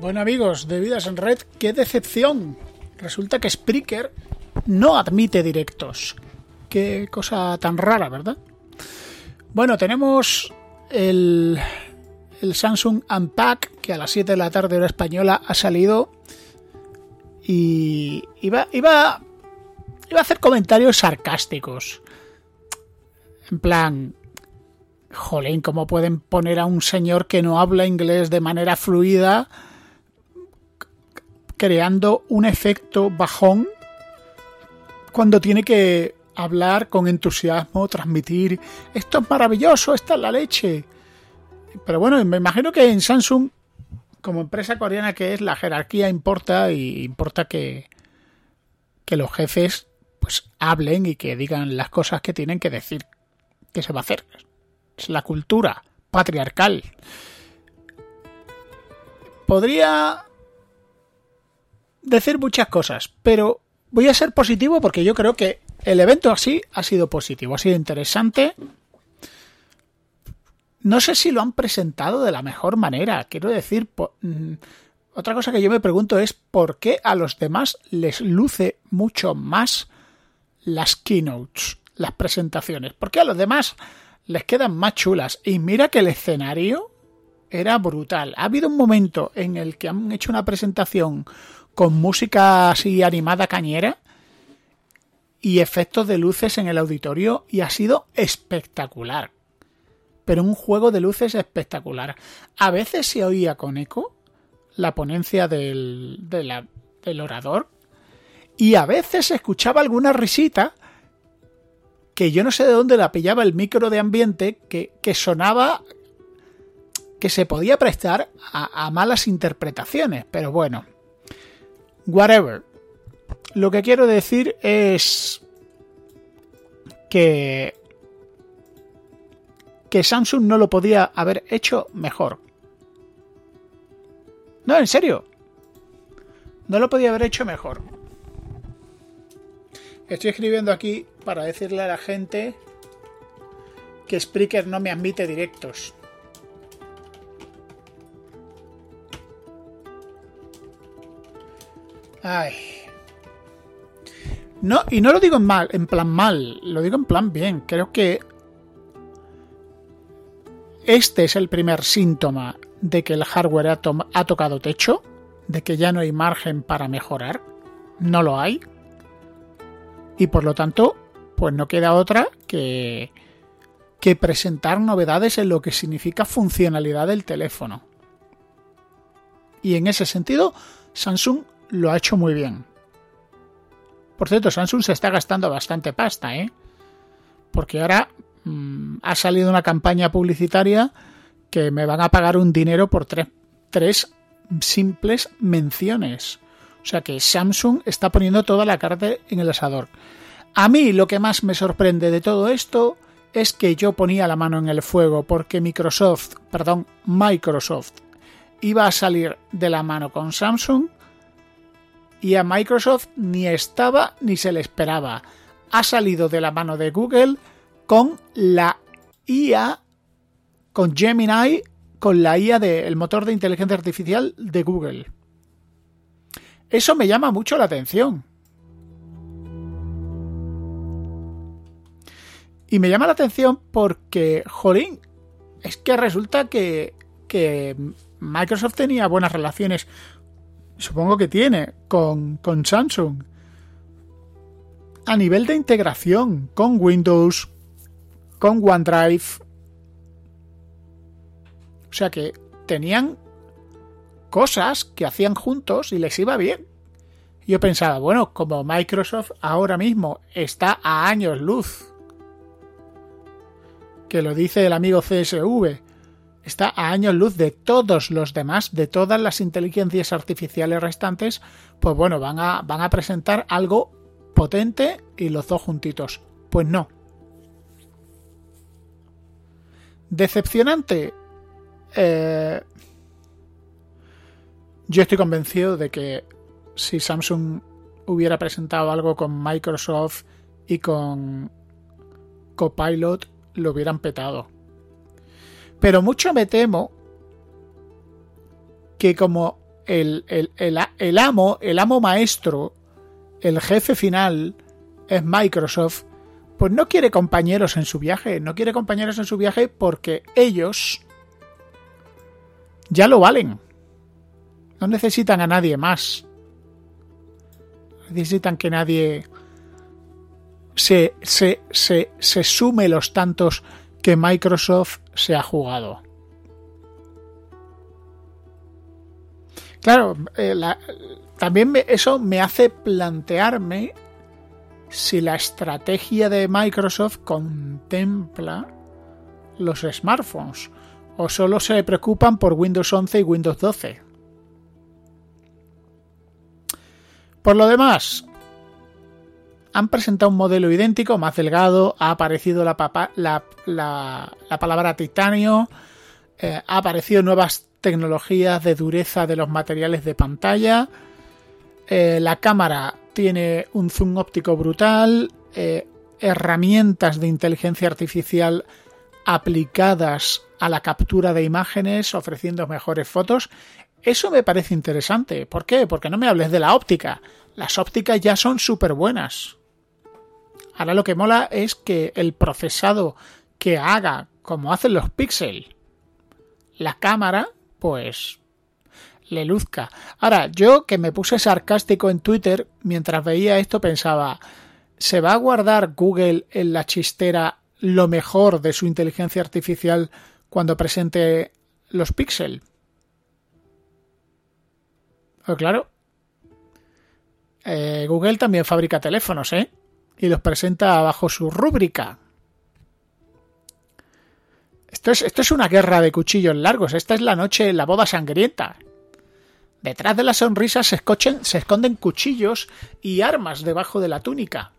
Bueno amigos de Vidas en Red, qué decepción. Resulta que Spreaker no admite directos. Qué cosa tan rara, ¿verdad? Bueno, tenemos el, el Samsung Unpack que a las 7 de la tarde hora española ha salido y iba, iba, iba a hacer comentarios sarcásticos. En plan, jolín, ¿cómo pueden poner a un señor que no habla inglés de manera fluida creando un efecto bajón cuando tiene que hablar con entusiasmo, transmitir esto es maravilloso, esta es la leche. Pero bueno, me imagino que en Samsung, como empresa coreana que es, la jerarquía importa y importa que, que los jefes pues hablen y que digan las cosas que tienen que decir que se va a hacer. Es la cultura patriarcal. Podría decir muchas cosas, pero voy a ser positivo porque yo creo que el evento así ha sido positivo, ha sido interesante. No sé si lo han presentado de la mejor manera. Quiero decir, mm, otra cosa que yo me pregunto es por qué a los demás les luce mucho más las keynotes, las presentaciones. ¿Por qué a los demás les quedan más chulas? Y mira que el escenario era brutal. Ha habido un momento en el que han hecho una presentación con música así animada cañera y efectos de luces en el auditorio y ha sido espectacular. Pero un juego de luces espectacular. A veces se oía con eco la ponencia del, del orador y a veces se escuchaba alguna risita que yo no sé de dónde la pillaba el micro de ambiente que, que sonaba que se podía prestar a, a malas interpretaciones. Pero bueno, Whatever. Lo que quiero decir es que que Samsung no lo podía haber hecho mejor. No, en serio. No lo podía haber hecho mejor. Estoy escribiendo aquí para decirle a la gente que Spreaker no me admite directos. Ay. No, y no lo digo en mal, en plan mal, lo digo en plan bien. Creo que este es el primer síntoma de que el hardware ha, ha tocado techo, de que ya no hay margen para mejorar. No lo hay. Y por lo tanto, pues no queda otra que, que presentar novedades en lo que significa funcionalidad del teléfono. Y en ese sentido, Samsung lo ha hecho muy bien. Por cierto, Samsung se está gastando bastante pasta, ¿eh? Porque ahora mm, ha salido una campaña publicitaria que me van a pagar un dinero por tres, tres simples menciones. O sea que Samsung está poniendo toda la carta en el asador. A mí lo que más me sorprende de todo esto es que yo ponía la mano en el fuego porque Microsoft, perdón, Microsoft iba a salir de la mano con Samsung y a Microsoft ni estaba ni se le esperaba. Ha salido de la mano de Google con la IA, con Gemini, con la IA del motor de inteligencia artificial de Google. Eso me llama mucho la atención. Y me llama la atención porque, jolín, es que resulta que, que Microsoft tenía buenas relaciones supongo que tiene, con, con Samsung. A nivel de integración con Windows, con OneDrive. O sea que tenían cosas que hacían juntos y les iba bien. Yo pensaba, bueno, como Microsoft ahora mismo está a años luz, que lo dice el amigo CSV, está a años luz de todos los demás, de todas las inteligencias artificiales restantes, pues bueno, van a, presentar algo potente y los dos juntitos. Pues no. Decepcionante. Eh, yo estoy convencido de que si Samsung hubiera presentado algo con Microsoft y con Copilot, lo hubieran petado. Pero mucho me temo que como el, el, amo, el amo maestro, el jefe final es Microsoft, pues no quiere compañeros en su viaje, no quiere compañeros en su viaje porque ellos ya lo valen. No necesitan a nadie más. Necesitan que nadie se, se, se, se sume los tantos que Microsoft se ha jugado. Claro, eh, también eso me hace plantearme si la estrategia de Microsoft contempla los smartphones o solo se preocupan por Windows 11 y Windows 12. Por lo demás, han presentado un modelo idéntico, más delgado, ha aparecido la, palabra titanio, eh, ha aparecido nuevas tecnologías de dureza de los materiales de pantalla, eh, la cámara tiene un zoom óptico brutal, eh, herramientas de inteligencia artificial aplicadas a la captura de imágenes, ofreciendo mejores fotos. Eso me parece interesante. ¿Por qué? Porque no me hables de la óptica. Las ópticas ya son súper buenas. Ahora lo que mola es que el procesado que haga como hacen los píxeles la cámara, pues le luzca. Ahora, yo que me puse sarcástico en Twitter mientras veía esto pensaba, ¿se va a guardar Google en la chistera lo mejor de su inteligencia artificial cuando presente los píxeles? Pues claro, eh, Google también fabrica teléfonos, ¿eh? Y los presenta bajo su rúbrica. Esto es, esto es una guerra de cuchillos largos. Esta es la noche, la boda sangrienta. Detrás de las sonrisas se, se esconden cuchillos y armas debajo de la túnica.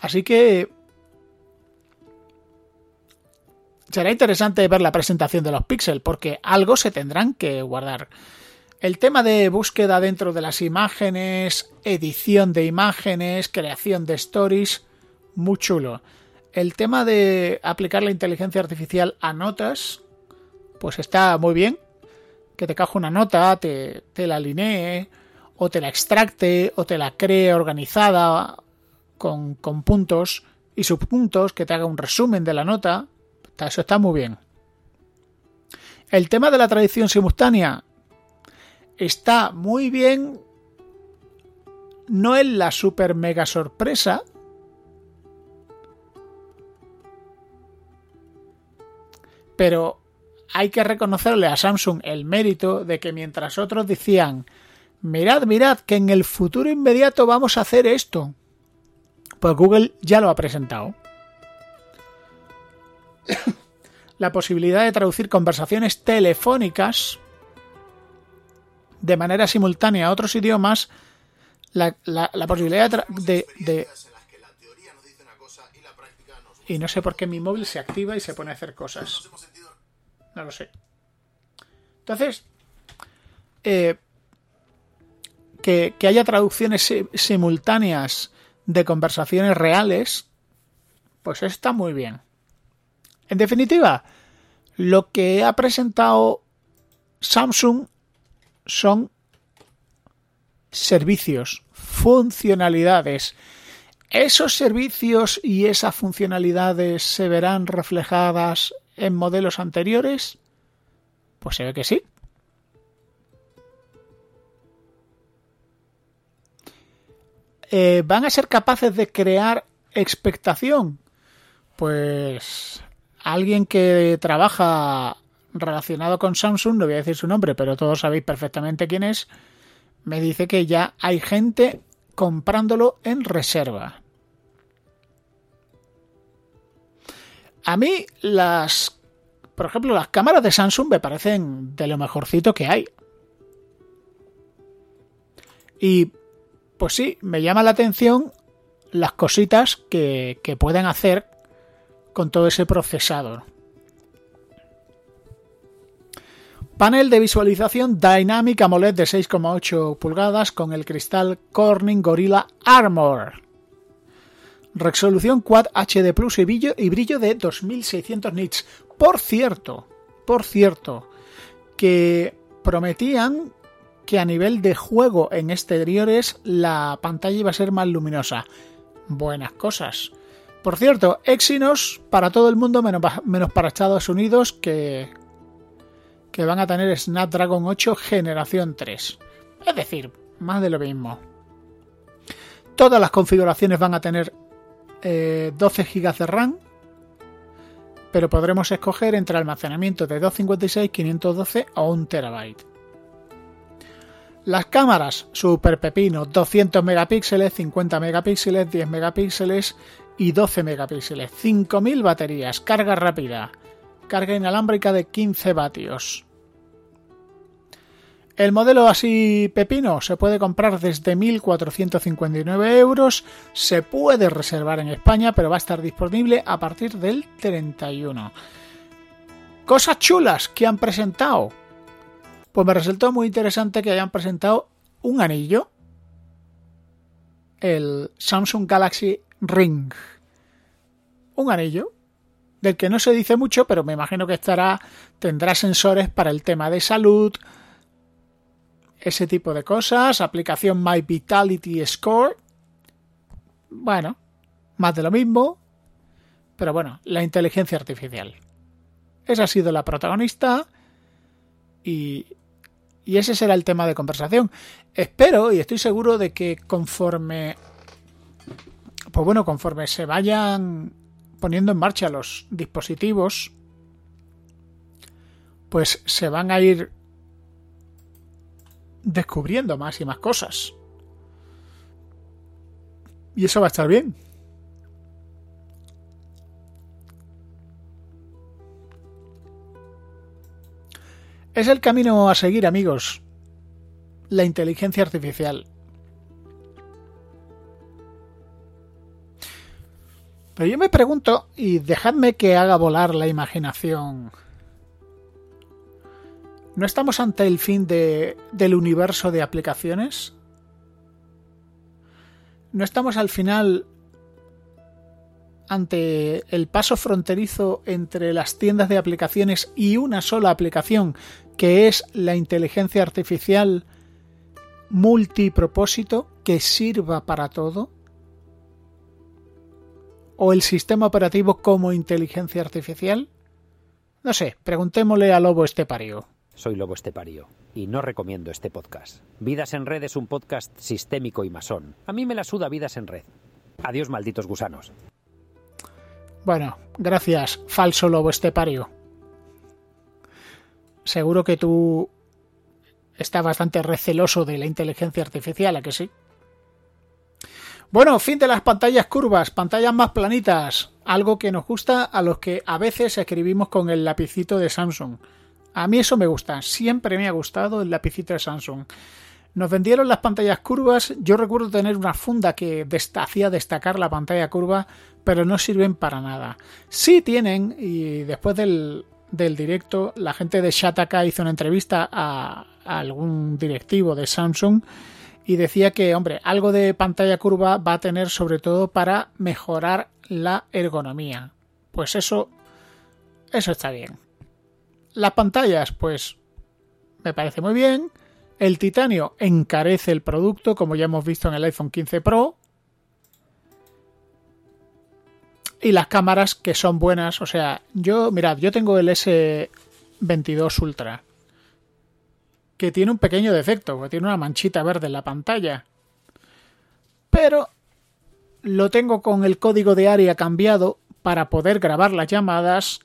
Así que será interesante ver la presentación de los píxeles porque algo se tendrán que guardar. El tema de búsqueda dentro de las imágenes, edición de imágenes, creación de stories, muy chulo. El tema de aplicar la inteligencia artificial a notas, pues está muy bien. Que te caja una nota, te, la alinee, o te la extracte, o te la cree organizada con, puntos y subpuntos, que te haga un resumen de la nota. Eso está muy bien. El tema de la traducción simultánea, está muy bien. No es la super mega sorpresa. Pero hay que reconocerle a Samsung el mérito de que mientras otros decían, mirad, mirad, que en el futuro inmediato vamos a hacer esto, pues Google ya lo ha presentado. la posibilidad de traducir conversaciones telefónicas de manera simultánea a otros idiomas la, posibilidad de, de, Y no sé por qué mi móvil se activa y se pone a hacer cosas. No lo sé. Entonces, eh, que, que, haya traducciones simultáneas de conversaciones reales, pues está muy bien. En definitiva, lo que ha presentado Samsung son servicios, funcionalidades. ¿Esos servicios y esas funcionalidades se verán reflejadas en modelos anteriores? Pues se ve que sí. Eh, ¿Van a ser capaces de crear expectación? Pues alguien que trabaja relacionado con Samsung, no voy a decir su nombre, pero todos sabéis perfectamente quién es, me dice que ya hay gente comprándolo en reserva. A mí las, por ejemplo, las cámaras de Samsung me parecen de lo mejorcito que hay. Y pues sí, me llama la atención las cositas que, que pueden hacer con todo ese procesador. Panel de visualización Dynamic AMOLED de 6,8 pulgadas con el cristal Corning Gorilla Armor. Resolución Quad HD Plus y brillo, y brillo de 2600 nits. Por cierto, por cierto, que prometían que a nivel de juego en exteriores la pantalla iba a ser más luminosa. Buenas cosas. Por cierto, Exynos para todo el mundo menos para Estados Unidos que que van a tener Snapdragon 8 generación 3. Es decir, más de lo mismo. Todas las configuraciones van a tener 12 eh, GB de RAM, pero podremos escoger entre almacenamiento de 256, 512 o 1 TB. Las cámaras, super pepino, 200 megapíxeles, 50 megapíxeles, 10 megapíxeles y 12 megapíxeles, 5000 baterías, carga rápida, carga inalámbrica de 15 vatios. El modelo así pepino se puede comprar desde 1.459 euros, se puede reservar en España, pero va a estar disponible a partir del 31. Cosas chulas que han presentado. Pues me resultó muy interesante que hayan presentado un anillo, el Samsung Galaxy Ring. Un anillo del que no se dice mucho, pero me imagino que estará, tendrá sensores para el tema de salud, ese tipo de cosas, aplicación My Vitality Score. Bueno, más de lo mismo, pero bueno, la inteligencia artificial. Esa ha sido la protagonista y, y ese será el tema de conversación. Espero y estoy seguro de que conforme, pues bueno, conforme se vayan poniendo en marcha los dispositivos, pues se van a ir descubriendo más y más cosas. Y eso va a estar bien. Es el camino a seguir, amigos. La inteligencia artificial. Pero yo me pregunto, y dejadme que haga volar la imaginación. ¿No estamos ante el fin de, del universo de aplicaciones? ¿No estamos al final ante el paso fronterizo entre las tiendas de aplicaciones y una sola aplicación que es la inteligencia artificial multipropósito que sirva para todo? O el sistema operativo como inteligencia artificial? No sé, preguntémosle a Lobo Estepario. Soy Lobo Estepario y no recomiendo este podcast. Vidas en Red es un podcast sistémico y masón. A mí me la suda Vidas en Red. Adiós, malditos gusanos. Bueno, gracias, falso Lobo Estepario. Seguro que tú estás bastante receloso de la inteligencia artificial, ¿a que sí? Bueno, fin de las pantallas curvas, pantallas más planitas, algo que nos gusta a los que a veces escribimos con el lapicito de Samsung. A mí eso me gusta, siempre me ha gustado el lapicito de Samsung. Nos vendieron las pantallas curvas, yo recuerdo tener una funda que hacía destacar la pantalla curva, pero no sirven para nada. Sí tienen, y después del, directo, la gente de Shataka hizo una entrevista a algún directivo de Samsung y decía que, hombre, algo de pantalla curva va a tener sobre todo para mejorar la ergonomía. Pues eso, eso está bien. Las pantallas, pues, me parece muy bien. El titanio encarece el producto, como ya hemos visto en el iPhone 15 Pro. Y las cámaras que son buenas, o sea, yo, mirad, yo tengo el S22 Ultra que tiene un pequeño defecto, tiene una manchita verde en la pantalla. Pero lo tengo con el código de área cambiado para poder grabar las llamadas.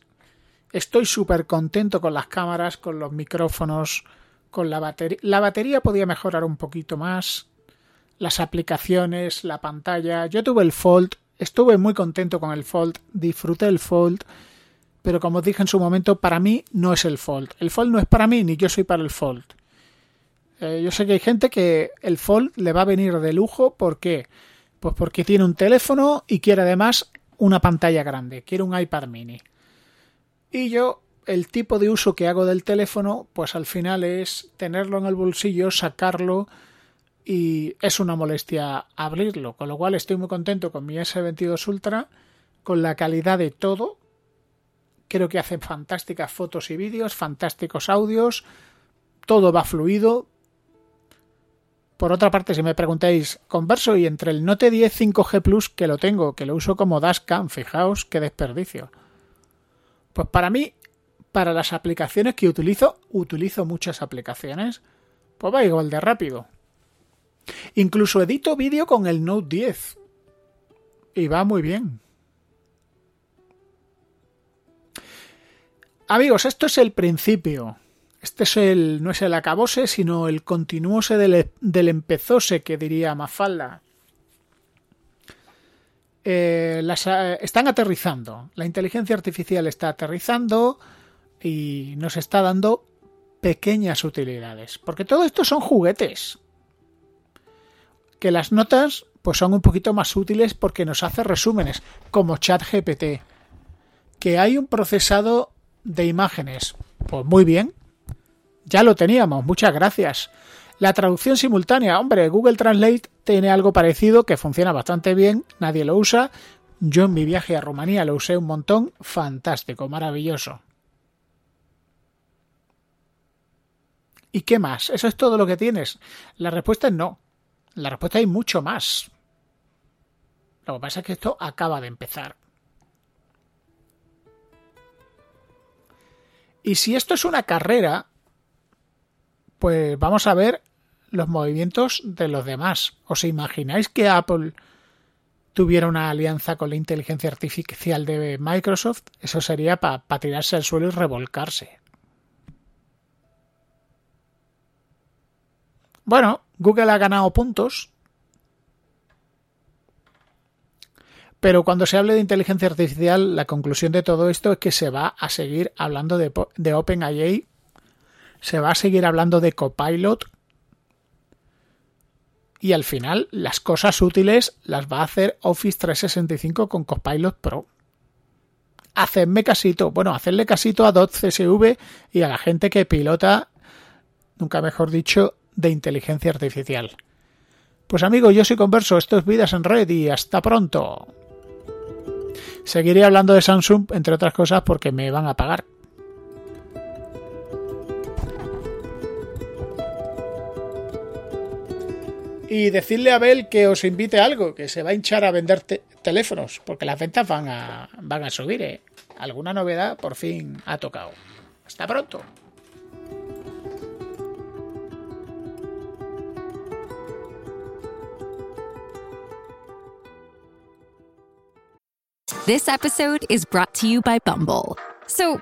Estoy súper contento con las cámaras, con los micrófonos, con la batería. La batería podía mejorar un poquito más. Las aplicaciones, la pantalla. Yo tuve el Fold Estuve muy contento con el Fold, disfruté el Fold, pero como dije en su momento, para mí no es el Fold. El Fold no es para mí, ni yo soy para el Fold. Eh, yo sé que hay gente que el Fold le va a venir de lujo, ¿por qué? Pues porque tiene un teléfono y quiere además una pantalla grande, quiere un iPad mini. Y yo, el tipo de uso que hago del teléfono, pues al final es tenerlo en el bolsillo, sacarlo, y es una molestia abrirlo, con lo cual estoy muy contento con mi S22 Ultra, con la calidad de todo. Creo que hacen fantásticas fotos y vídeos, fantásticos audios, todo va fluido. Por otra parte, si me preguntáis, converso y entre el Note 10 5G Plus que lo tengo, que lo uso como dashcam, fijaos qué desperdicio. Pues para mí, para las aplicaciones que utilizo, utilizo muchas aplicaciones, pues va igual de rápido. Incluso edito vídeo con el Note 10. Y va muy bien. Amigos, esto es el principio. Este es el, no es el acabose, sino el continuose del, del empezose, que diría Mafalda. Eh, las, eh, están aterrizando. La inteligencia artificial está aterrizando y nos está dando pequeñas utilidades. Porque todo esto son juguetes que las notas pues son un poquito más útiles porque nos hace resúmenes, como ChatGPT. Que hay un procesado de imágenes, pues muy bien. Ya lo teníamos, muchas gracias. La traducción simultánea, hombre, Google Translate tiene algo parecido que funciona bastante bien, nadie lo usa. Yo en mi viaje a Rumanía lo usé un montón, fantástico, maravilloso. ¿Y qué más? ¿Eso es todo lo que tienes? La respuesta es no. La respuesta hay mucho más. Lo que pasa es que esto acaba de empezar. Y si esto es una carrera, pues vamos a ver los movimientos de los demás. ¿Os imagináis que Apple tuviera una alianza con la inteligencia artificial de Microsoft? Eso sería para tirarse al suelo y revolcarse. Bueno, Google ha ganado puntos, pero cuando se hable de inteligencia artificial, la conclusión de todo esto es que se va a seguir hablando de, de OpenAI, se va a seguir hablando de Copilot, y al final las cosas útiles las va a hacer Office 365 con Copilot Pro. Hacedme casito, bueno, hacerle casito a .csv y a la gente que pilota, nunca mejor dicho, de inteligencia artificial. Pues amigo, yo soy Converso, esto es Vidas en Red y hasta pronto. Seguiré hablando de Samsung, entre otras cosas, porque me van a pagar. Y decirle a Abel que os invite algo, que se va a hinchar a vender teléfonos, porque las ventas van a, van a subir. ¿eh? Alguna novedad por fin ha tocado. Hasta pronto. This episode is brought to you by Bumble. So,